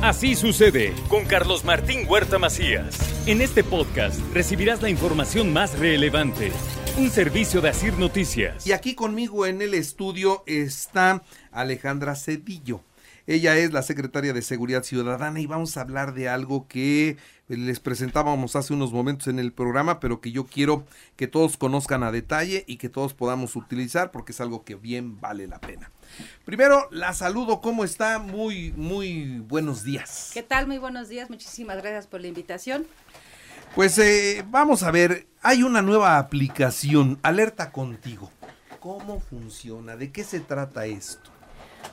Así sucede con Carlos Martín Huerta Macías. En este podcast recibirás la información más relevante. Un servicio de Asir Noticias. Y aquí conmigo en el estudio está Alejandra Cedillo. Ella es la secretaria de Seguridad Ciudadana y vamos a hablar de algo que les presentábamos hace unos momentos en el programa, pero que yo quiero que todos conozcan a detalle y que todos podamos utilizar porque es algo que bien vale la pena. Primero, la saludo, ¿cómo está? Muy, muy buenos días. ¿Qué tal? Muy buenos días, muchísimas gracias por la invitación. Pues eh, vamos a ver, hay una nueva aplicación, Alerta Contigo. ¿Cómo funciona? ¿De qué se trata esto?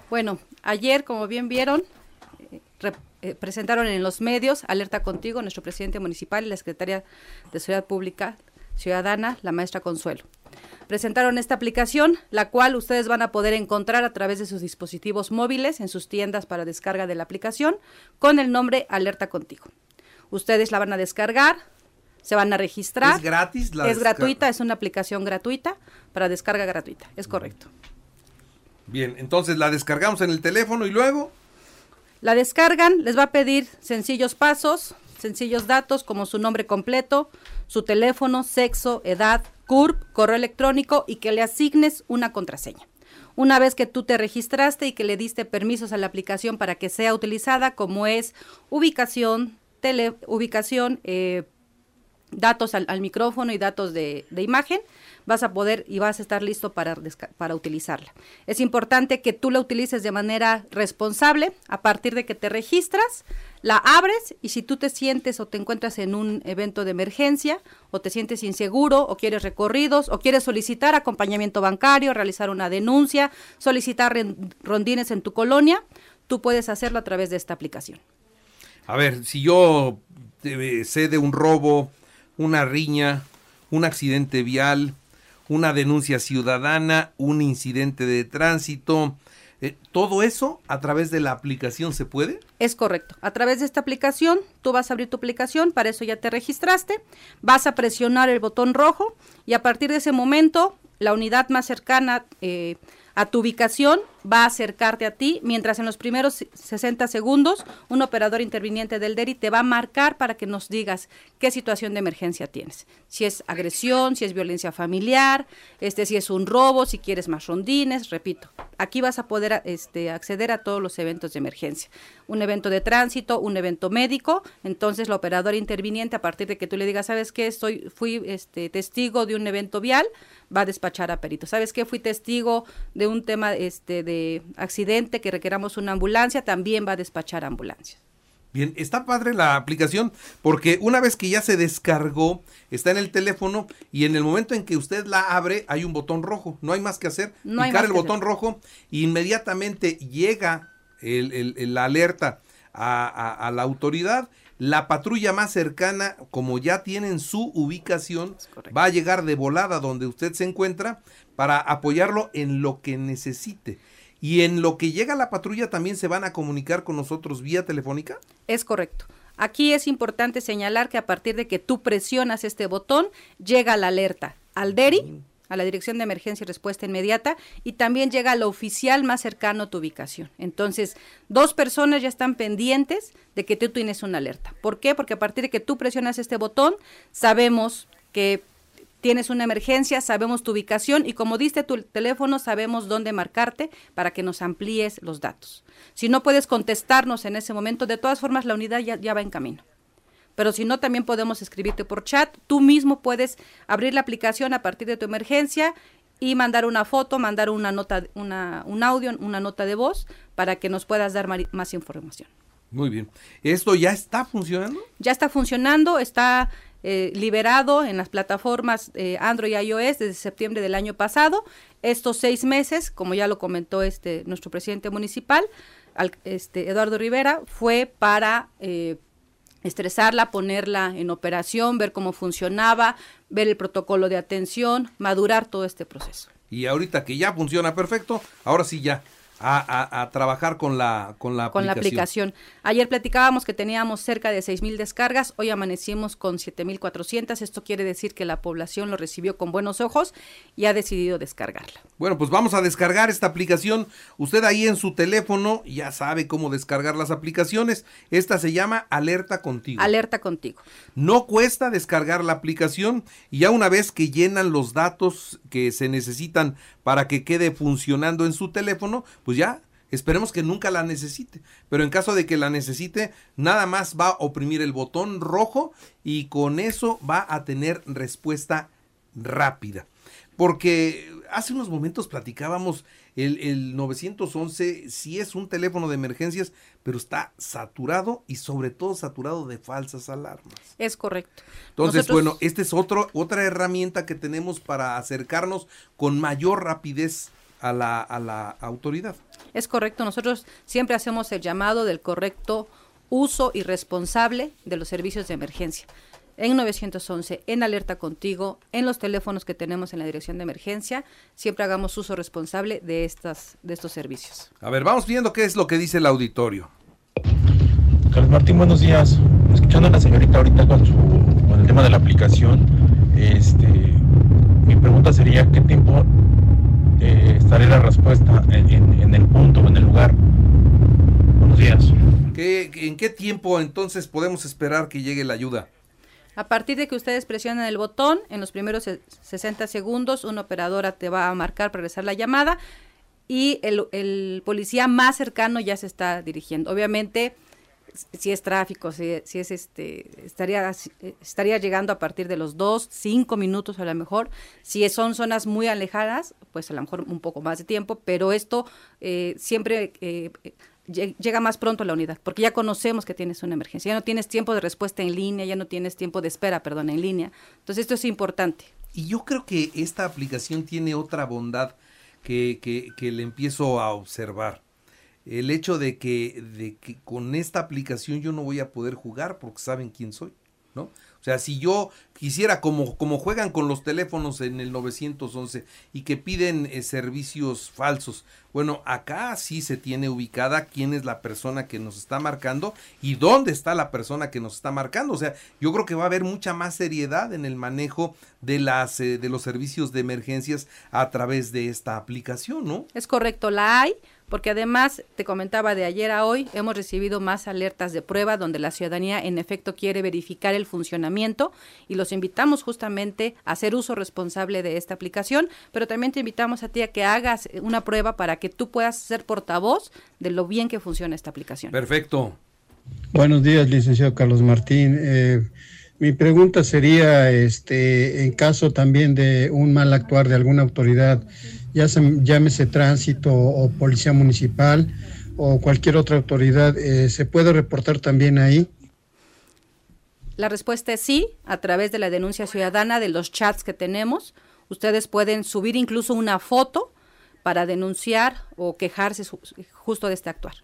Bueno, ayer, como bien vieron, eh, eh, presentaron en los medios Alerta Contigo, nuestro presidente municipal y la secretaria de Seguridad Pública Ciudadana, la maestra Consuelo. Presentaron esta aplicación, la cual ustedes van a poder encontrar a través de sus dispositivos móviles en sus tiendas para descarga de la aplicación con el nombre Alerta Contigo. Ustedes la van a descargar, se van a registrar. ¿Es gratis? es gratuita, es una aplicación gratuita para descarga gratuita, es correcto. Bien, entonces la descargamos en el teléfono y luego... La descargan, les va a pedir sencillos pasos, sencillos datos como su nombre completo, su teléfono, sexo, edad, CURP, correo electrónico y que le asignes una contraseña. Una vez que tú te registraste y que le diste permisos a la aplicación para que sea utilizada, como es ubicación, tele, ubicación, eh, datos al, micrófono y datos de, imagen, vas a poder y vas a estar listo para, para utilizarla. Es importante que tú la utilices de manera responsable a partir de que te registras, la abres y si tú te sientes o te encuentras en un evento de emergencia o te sientes inseguro o quieres recorridos o quieres solicitar acompañamiento bancario, realizar una denuncia, solicitar rondines en tu colonia, tú puedes hacerlo a través de esta aplicación. A ver, si yo eh, sé de un robo, una riña, un accidente vial, una denuncia ciudadana, un incidente de tránsito. Eh, ¿Todo eso a través de la aplicación se puede? Es correcto. A través de esta aplicación, tú vas a abrir tu aplicación, para eso ya te registraste, vas a presionar el botón rojo y a partir de ese momento, la unidad más cercana eh, a tu ubicación, va a acercarte a ti, mientras en los primeros 60 segundos un operador interviniente del DERI te va a marcar para que nos digas qué situación de emergencia tienes. Si es agresión, si es violencia familiar, este, si es un robo, si quieres más rondines, repito. Aquí vas a poder este, acceder a todos los eventos de emergencia. Un evento de tránsito, un evento médico, entonces el operador interviniente, a partir de que tú le digas, ¿sabes qué? Estoy, fui este, testigo de un evento vial, va a despachar a perito. ¿Sabes qué? Fui testigo de un tema este, de accidente que requeramos una ambulancia, también va a despachar ambulancias. Bien, está padre la aplicación porque una vez que ya se descargó, está en el teléfono y en el momento en que usted la abre hay un botón rojo, no hay más que hacer, picar el botón rojo e inmediatamente llega la alerta a la autoridad. La patrulla más cercana, como ya tienen su ubicación, va a llegar de volada donde usted se encuentra para apoyarlo en lo que necesite. Y en lo que llega la patrulla también se van a comunicar con nosotros vía telefónica. Es correcto. Aquí es importante señalar que a partir de que tú presionas este botón, llega la alerta al DERI, a la Dirección de Emergencia y Respuesta Inmediata y también llega al oficial más cercano a tu ubicación. Entonces, dos personas ya están pendientes de que tú tienes una alerta. ¿Por qué? Porque a partir de que tú presionas este botón, sabemos que tienes una emergencia, sabemos tu ubicación y como diste tu teléfono, sabemos dónde marcarte para que nos amplíes los datos. Si no puedes contestarnos en ese momento, de todas formas la unidad ya, ya va en camino pero si no, también podemos escribirte por chat. Tú mismo puedes abrir la aplicación a partir de tu emergencia y mandar una foto, mandar una nota, una, un audio, una nota de voz para que nos puedas dar más información. Muy bien. ¿Esto ya está funcionando? Ya está funcionando, está eh, liberado en las plataformas eh, Android y iOS desde septiembre del año pasado. Estos seis meses, como ya lo comentó este nuestro presidente municipal, este Eduardo Rivera, fue para eh, estresarla, ponerla en operación, ver cómo funcionaba, ver el protocolo de atención, madurar todo este proceso. Y ahorita que ya funciona perfecto, ahora sí ya a, trabajar con la, con la con la aplicación. Ayer platicábamos que teníamos cerca de mil descargas, hoy amanecimos con 7.400, esto quiere decir que la población lo recibió con buenos ojos y ha decidido descargarla. Bueno, pues vamos a descargar esta aplicación. Usted ahí en su teléfono ya sabe cómo descargar las aplicaciones. Esta se llama Alerta Contigo. Alerta Contigo. No cuesta descargar la aplicación y ya una vez que llenan los datos que se necesitan para que quede funcionando en su teléfono, pues ya Esperemos que nunca la necesite, pero en caso de que la necesite, nada más va a oprimir el botón rojo y con eso va a tener respuesta rápida. Porque hace unos momentos platicábamos, el, el 911 sí es un teléfono de emergencias, pero está saturado y sobre todo saturado de falsas alarmas. Es correcto. Entonces, bueno, esta es otro, otra herramienta que tenemos para acercarnos con mayor rapidez a la, a la autoridad. Es correcto, nosotros siempre hacemos el llamado del correcto uso y responsable de los servicios de emergencia en 911, en Alerta Contigo, en los teléfonos que tenemos en la dirección de emergencia, siempre hagamos uso responsable de, estas, de estos servicios. A ver, vamos viendo qué es lo que dice el auditorio. Carlos Martín, buenos días. Escuchando a la señorita ahorita con, su, con el tema de la aplicación, este, mi pregunta sería, ¿qué tiempo eh, estaré la respuesta en, en, el punto, en el lugar? Buenos días. ¿Qué, ¿En qué tiempo entonces podemos esperar que llegue la ayuda? A partir de que ustedes presionan el botón, en los primeros 60 segundos, una operadora te va a marcar para regresar la llamada y el, policía más cercano ya se está dirigiendo. Obviamente, si es tráfico, si, si, es este, estaría, estaría llegando a partir de los dos, cinco minutos a lo mejor. Si son zonas muy alejadas, pues a lo mejor un poco más de tiempo, pero esto eh, siempre eh, llega más pronto a la unidad, porque ya conocemos que tienes una emergencia, ya no tienes tiempo de respuesta en línea, ya no tienes tiempo de espera, perdón, en línea. Entonces esto es importante. Y yo creo que esta aplicación tiene otra bondad que, que, que le empiezo a observar. El hecho de que, de que con esta aplicación yo no voy a poder jugar porque saben quién soy, ¿no? O sea, si yo quisiera, como, como juegan con los teléfonos en el 911 y que piden eh, servicios falsos, bueno, acá sí se tiene ubicada quién es la persona que nos está marcando y dónde está la persona que nos está marcando. O sea, yo creo que va a haber mucha más seriedad en el manejo de, las, eh, de los servicios de emergencias a través de esta aplicación, ¿no? Es correcto, la hay porque además, te comentaba de ayer a hoy, hemos recibido más alertas de prueba donde la ciudadanía en efecto quiere verificar el funcionamiento y los invitamos justamente a hacer uso responsable de esta aplicación, pero también te invitamos a ti a que hagas una prueba para que tú puedas ser portavoz de lo bien que funciona esta aplicación. Perfecto. Buenos días, licenciado Carlos Martín. Eh, mi pregunta sería, este, en caso también de un mal actuar de alguna autoridad, ya se, llámese tránsito o policía municipal o cualquier otra autoridad, eh, ¿se puede reportar también ahí? La respuesta es sí, a través de la denuncia ciudadana, de los chats que tenemos. Ustedes pueden subir incluso una foto para denunciar o quejarse justo de este actuar.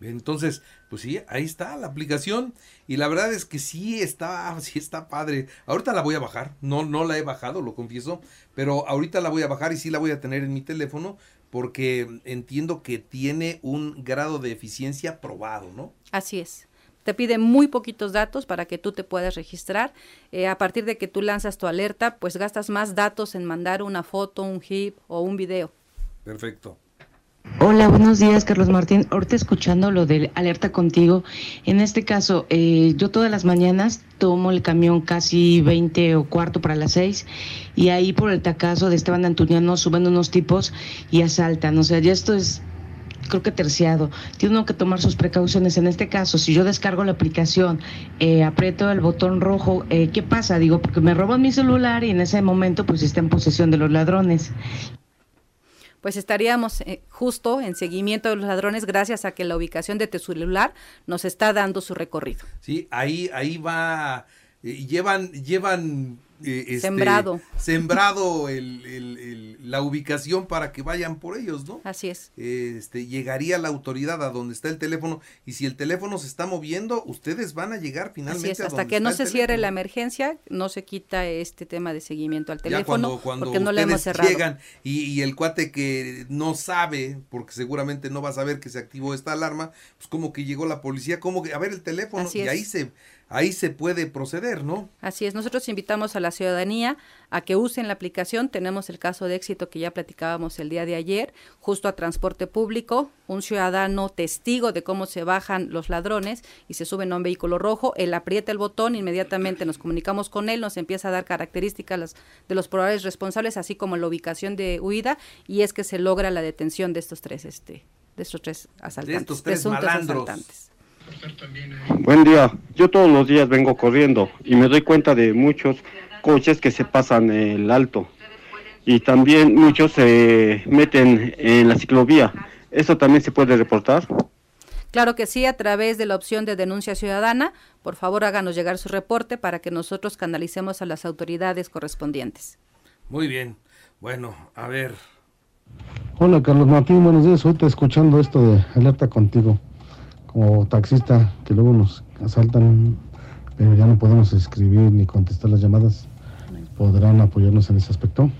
Entonces, pues sí, ahí está la aplicación y la verdad es que sí está, sí está padre. Ahorita la voy a bajar, no, no la he bajado, lo confieso, pero ahorita la voy a bajar y sí la voy a tener en mi teléfono porque entiendo que tiene un grado de eficiencia probado, ¿no? Así es. Te pide muy poquitos datos para que tú te puedas registrar. Eh, a partir de que tú lanzas tu alerta, pues gastas más datos en mandar una foto, un GIF o un video. Perfecto. Hola, buenos días, Carlos Martín. Ahorita escuchando lo del alerta contigo. En este caso, eh, yo todas las mañanas tomo el camión casi 20 o cuarto para las 6 y ahí por el tacazo de Esteban Antuniano suben unos tipos y asaltan. O sea, ya esto es creo que terciado. Tiene uno que tomar sus precauciones. En este caso, si yo descargo la aplicación, eh, aprieto el botón rojo, eh, ¿qué pasa? Digo, porque me roban mi celular y en ese momento pues está en posesión de los ladrones pues estaríamos eh, justo en seguimiento de los ladrones gracias a que la ubicación de tu celular nos está dando su recorrido. Sí, ahí, ahí va, eh, llevan, llevan eh, este, sembrado, sembrado el, la ubicación para que vayan por ellos, ¿no? Así es. Este, llegaría la autoridad a donde está el teléfono y si el teléfono se está moviendo, ustedes van a llegar finalmente. Así es, hasta que no se cierre la emergencia, no se quita este tema de seguimiento al teléfono porque no le hemos cerrado. Llegan y, y, el cuate que no sabe, porque seguramente no va a saber que se activó esta alarma, pues como que llegó la policía, como que a ver el teléfono y ahí se ahí se puede proceder, ¿no? Así es, nosotros invitamos a la ciudadanía a que usen la aplicación. Tenemos el caso de éxito que ya platicábamos el día de ayer, justo a transporte público, un ciudadano testigo de cómo se bajan los ladrones y se suben a un vehículo rojo, él aprieta el botón, inmediatamente nos comunicamos con él, nos empieza a dar características de los probables responsables, así como la ubicación de huida, y es que se logra la detención de estos tres, este, de estos tres asaltantes. De estos tres malandros. Asaltantes. Buen día. Yo todos los días vengo corriendo y me doy cuenta de muchos coches que se pasan el alto y también muchos se meten en la ciclovía. ¿Eso también se puede reportar? Claro que sí, a través de la opción de denuncia ciudadana. Por favor, háganos llegar su reporte para que nosotros canalicemos a las autoridades correspondientes. Muy bien. Bueno, a ver. Hola, Carlos Martín. Buenos días. Ahorita escuchando esto de alerta contigo como taxista que luego nos asaltan, pero ya no podemos escribir ni contestar las llamadas. ¿Podrán apoyarnos en ese aspecto?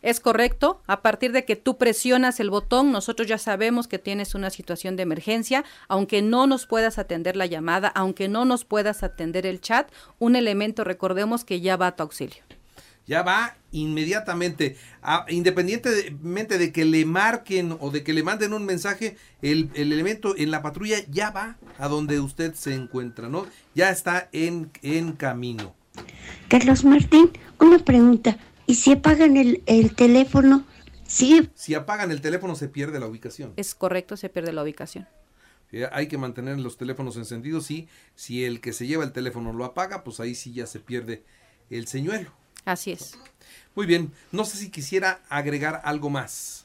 Es correcto. A partir de que tú presionas el botón, nosotros ya sabemos que tienes una situación de emergencia, aunque no nos puedas atender la llamada, aunque no nos puedas atender el chat, un elemento, recordemos que ya va a tu auxilio ya va inmediatamente, independientemente de que le marquen o de que le manden un mensaje, el, elemento en la patrulla ya va a donde usted se encuentra, ¿no? Ya está en, en camino. Carlos Martín, una pregunta. ¿Y si apagan el, el teléfono? Sí. Si apagan el teléfono se pierde la ubicación. Es correcto, se pierde la ubicación. hay que mantener los teléfonos encendidos, sí. Si el que se lleva el teléfono lo apaga, pues ahí sí ya se pierde el señuelo. Así es. Muy bien, no sé si quisiera agregar algo más.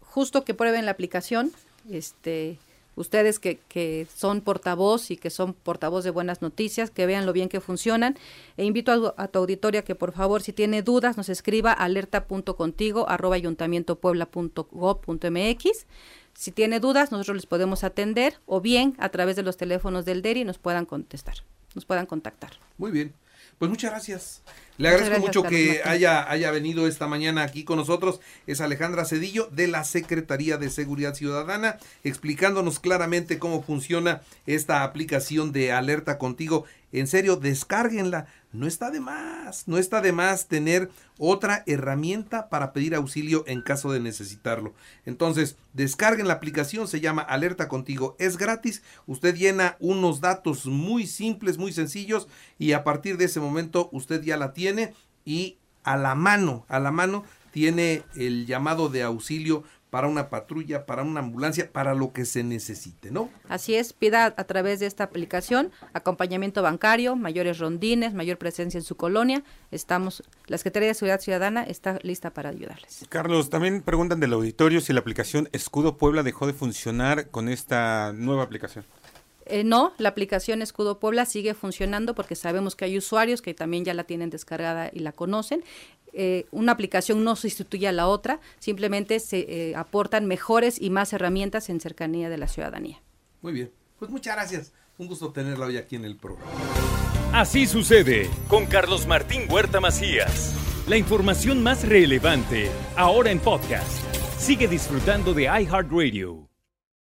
Justo que prueben la aplicación, este, ustedes que, que, son portavoz y que son portavoz de buenas noticias, que vean lo bien que funcionan. E invito a, a tu auditoria que por favor, si tiene dudas, nos escriba alerta.contigo arroba ayuntamientopuebla.gov.mx. Si tiene dudas, nosotros les podemos atender o bien a través de los teléfonos del DERI nos puedan contestar, nos puedan contactar. Muy bien. Pues muchas gracias. Le agradezco mucho que haya, haya venido esta mañana aquí con nosotros. Es Alejandra Cedillo de la Secretaría de Seguridad Ciudadana, explicándonos claramente cómo funciona esta aplicación de Alerta Contigo. En serio, descárguenla. No está de más, no está de más tener otra herramienta para pedir auxilio en caso de necesitarlo. Entonces, descarguen la aplicación, se llama Alerta Contigo, es gratis, usted llena unos datos muy simples, muy sencillos y a partir de ese momento usted ya la tiene y a la mano, a la mano tiene el llamado de auxilio para una patrulla, para una ambulancia, para lo que se necesite, ¿no? Así es, pida a través de esta aplicación acompañamiento bancario, mayores rondines, mayor presencia en su colonia. Estamos, la Secretaría de Seguridad Ciudadana está lista para ayudarles. Carlos, también preguntan del auditorio si la aplicación Escudo Puebla dejó de funcionar con esta nueva aplicación. Eh, no, la aplicación Escudo Puebla sigue funcionando porque sabemos que hay usuarios que también ya la tienen descargada y la conocen. Eh, una aplicación no sustituye a la otra, simplemente se eh, aportan mejores y más herramientas en cercanía de la ciudadanía. Muy bien, pues muchas gracias. Un gusto tenerla hoy aquí en el programa. Así sucede con Carlos Martín Huerta Macías. La información más relevante ahora en podcast. Sigue disfrutando de iHeartRadio.